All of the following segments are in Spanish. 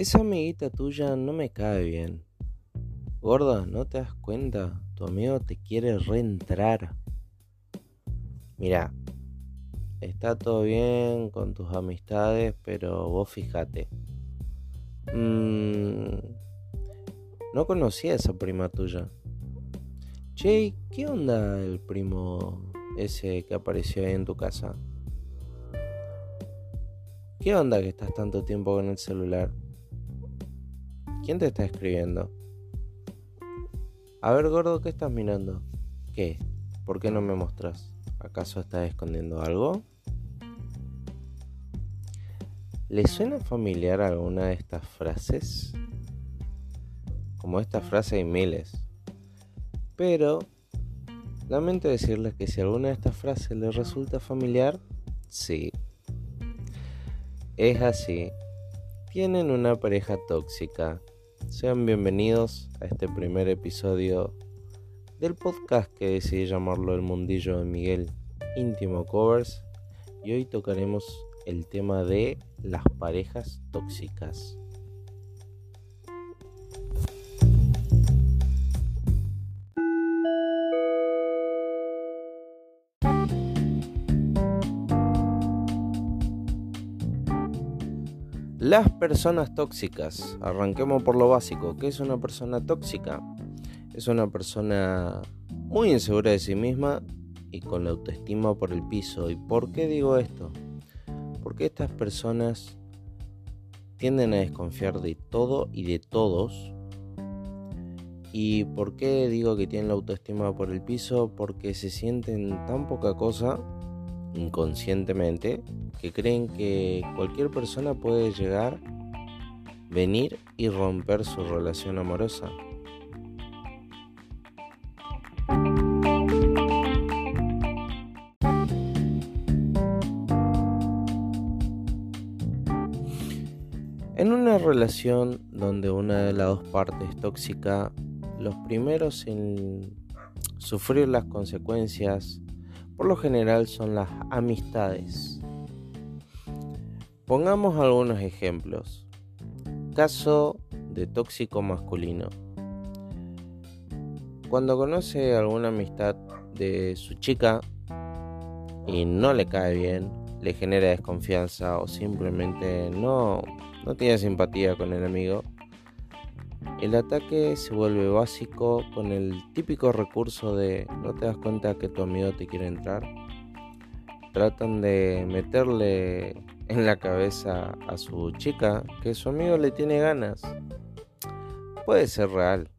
Esa amiguita tuya no me cae bien. Gorda, ¿no te das cuenta? Tu amigo te quiere reentrar. Mira, está todo bien con tus amistades, pero vos fíjate. Mm, no conocía a esa prima tuya. Che, ¿qué onda el primo ese que apareció ahí en tu casa? ¿Qué onda que estás tanto tiempo con el celular? ¿Quién te está escribiendo? A ver, gordo, ¿qué estás mirando? ¿Qué? ¿Por qué no me mostras? ¿Acaso estás escondiendo algo? ¿Le suena familiar alguna de estas frases? Como esta frase hay miles. Pero lamento decirles que si alguna de estas frases les resulta familiar, sí. Es así. Tienen una pareja tóxica sean bienvenidos a este primer episodio del podcast que decidí llamarlo El Mundillo de Miguel Íntimo Covers y hoy tocaremos el tema de las parejas tóxicas. Las personas tóxicas. Arranquemos por lo básico. ¿Qué es una persona tóxica? Es una persona muy insegura de sí misma y con la autoestima por el piso. ¿Y por qué digo esto? Porque estas personas tienden a desconfiar de todo y de todos. ¿Y por qué digo que tienen la autoestima por el piso? Porque se sienten tan poca cosa inconscientemente que creen que cualquier persona puede llegar, venir y romper su relación amorosa. En una relación donde una de las dos partes es tóxica, los primeros en sufrir las consecuencias por lo general son las amistades. Pongamos algunos ejemplos. Caso de tóxico masculino. Cuando conoce alguna amistad de su chica y no le cae bien, le genera desconfianza o simplemente no, no tiene simpatía con el amigo, el ataque se vuelve básico con el típico recurso de no te das cuenta que tu amigo te quiere entrar. Tratan de meterle en la cabeza a su chica que su amigo le tiene ganas. Puede ser real,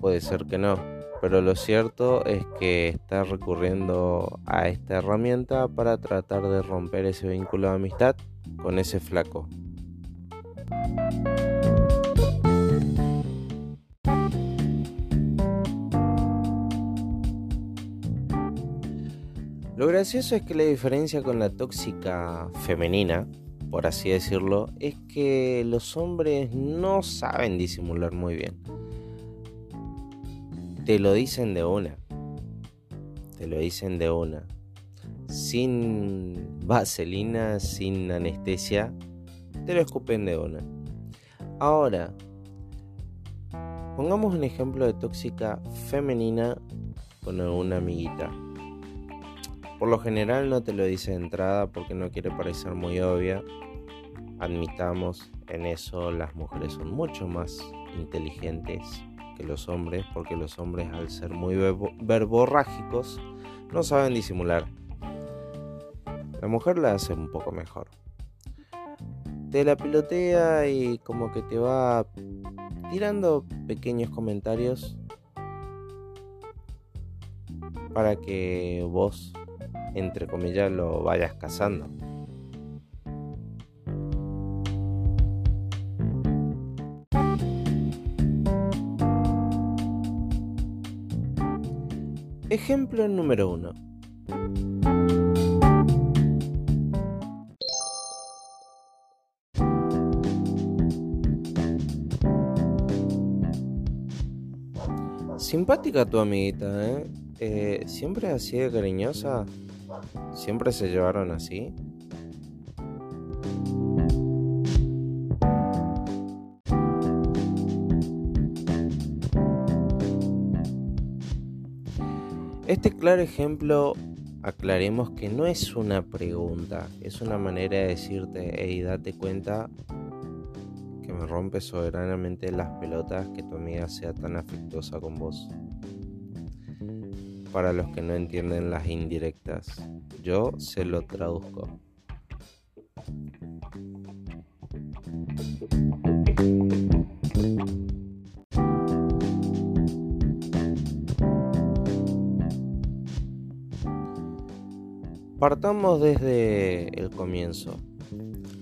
puede ser que no, pero lo cierto es que está recurriendo a esta herramienta para tratar de romper ese vínculo de amistad con ese flaco. Lo gracioso es que la diferencia con la tóxica femenina, por así decirlo, es que los hombres no saben disimular muy bien. Te lo dicen de una. Te lo dicen de una. Sin vaselina, sin anestesia, te lo escupen de una. Ahora, pongamos un ejemplo de tóxica femenina con alguna amiguita. Por lo general no te lo dice de entrada porque no quiere parecer muy obvia. Admitamos, en eso las mujeres son mucho más inteligentes que los hombres porque los hombres al ser muy verborrágicos no saben disimular. La mujer la hace un poco mejor. Te la pilotea y como que te va tirando pequeños comentarios para que vos entre comillas, lo vayas cazando. Ejemplo número uno. Simpática tu amiguita, ¿eh? ¿eh? siempre así de cariñosa? ¿Siempre se llevaron así? Este claro ejemplo, aclaremos que no es una pregunta, es una manera de decirte, hey, date cuenta que me rompe soberanamente las pelotas que tu amiga sea tan afectuosa con vos. Para los que no entienden las indirectas, yo se lo traduzco. Partamos desde el comienzo.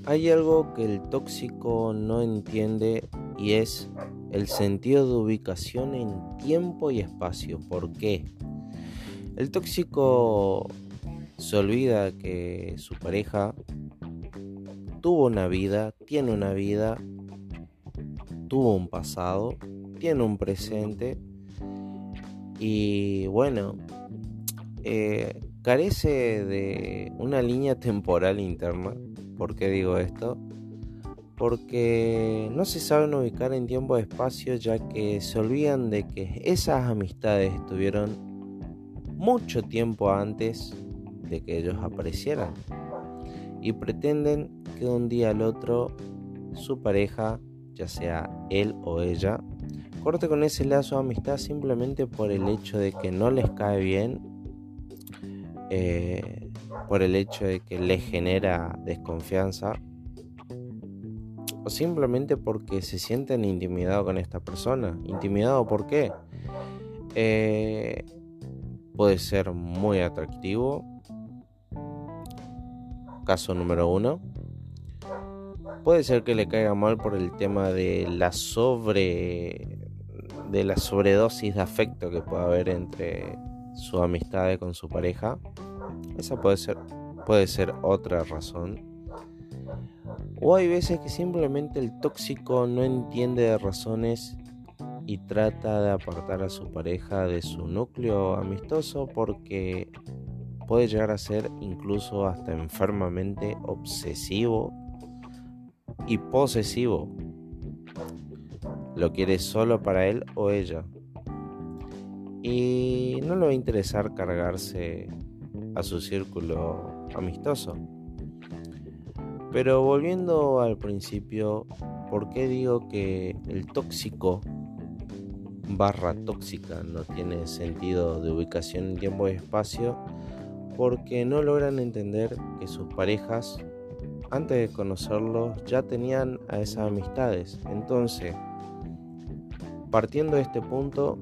Hay algo que el tóxico no entiende y es el sentido de ubicación en tiempo y espacio. ¿Por qué? El tóxico se olvida que su pareja tuvo una vida, tiene una vida, tuvo un pasado, tiene un presente y bueno, eh, carece de una línea temporal interna. ¿Por qué digo esto? Porque no se saben ubicar en tiempo y espacio ya que se olvidan de que esas amistades estuvieron mucho tiempo antes de que ellos aparecieran. Y pretenden que de un día al otro su pareja, ya sea él o ella, corte con ese lazo de amistad simplemente por el hecho de que no les cae bien eh, por el hecho de que le genera desconfianza o simplemente porque se sienten intimidados con esta persona. ¿Intimidado por qué? Eh, puede ser muy atractivo. Caso número uno. Puede ser que le caiga mal por el tema de la sobre de la sobredosis de afecto que puede haber entre su amistad con su pareja. Esa puede ser, puede ser otra razón. O hay veces que simplemente el tóxico no entiende de razones y trata de apartar a su pareja de su núcleo amistoso porque puede llegar a ser incluso hasta enfermamente obsesivo y posesivo. Lo quiere solo para él o ella y no le va a interesar cargarse a su círculo amistoso. Pero volviendo al principio, ¿por qué digo que el tóxico barra tóxica no tiene sentido de ubicación en tiempo y espacio? Porque no logran entender que sus parejas, antes de conocerlos, ya tenían a esas amistades. Entonces, partiendo de este punto,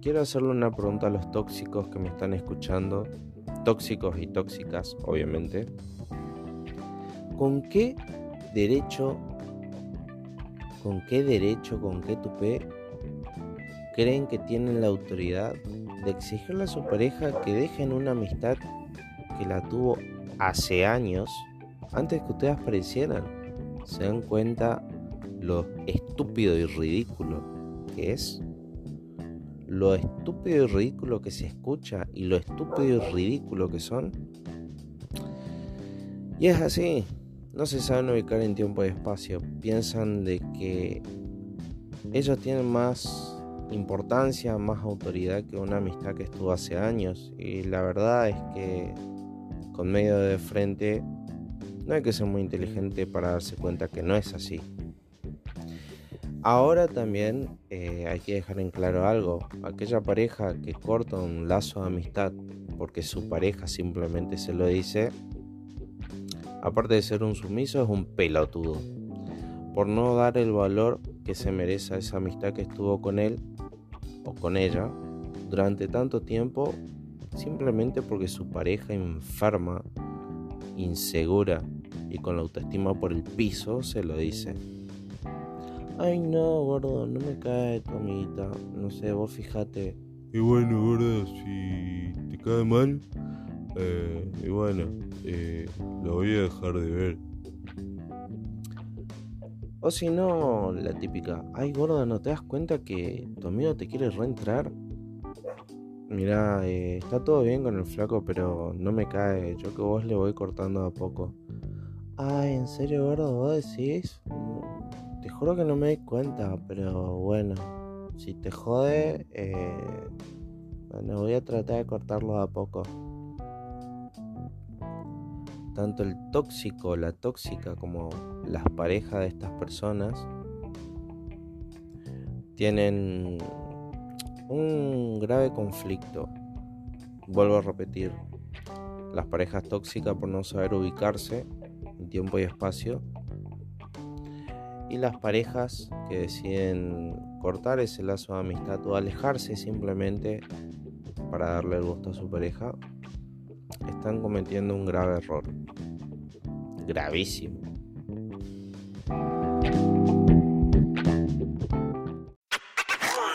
quiero hacerle una pregunta a los tóxicos que me están escuchando, tóxicos y tóxicas, obviamente. ¿Con qué derecho, con qué derecho, con qué tupé creen que tienen la autoridad de exigirle a su pareja que dejen una amistad que la tuvo hace años antes que ustedes aparecieran? ¿Se dan cuenta lo estúpido y ridículo que es? lo estúpido y ridículo que se escucha y lo estúpido y ridículo que son. Y es así, no se saben ubicar en tiempo y espacio, piensan de que ellos tienen más importancia, más autoridad que una amistad que estuvo hace años y la verdad es que con medio de frente no hay que ser muy inteligente para darse cuenta que no es así. Ahora también eh, hay que dejar en claro algo. Aquella pareja que corta un lazo de amistad porque su pareja simplemente se lo dice, aparte de ser un sumiso, es un pelotudo. Por no dar el valor que se merece a esa amistad que estuvo con él o con ella durante tanto tiempo, simplemente porque su pareja enferma, insegura y con la autoestima por el piso se lo dice. Ay, no, gordo, no me cae tu amiguita. No sé, vos fíjate. Y bueno, gordo, si te cae mal, eh, y bueno, eh, lo voy a dejar de ver. O si no, la típica, ay gordo, ¿no te das cuenta que tu amigo te quiere reentrar? Mira, eh, está todo bien con el flaco, pero no me cae. Yo que vos le voy cortando a poco. Ay, ¿en serio, gordo? ¿Vos decís? Te juro que no me di cuenta, pero bueno, si te jode, eh, Bueno, voy a tratar de cortarlo a poco. Tanto el tóxico, la tóxica, como las parejas de estas personas tienen un grave conflicto. Vuelvo a repetir, las parejas tóxicas por no saber ubicarse en tiempo y espacio y las parejas que deciden cortar ese lazo de amistad o alejarse simplemente para darle el gusto a su pareja, están cometiendo un grave error. Gravísimo.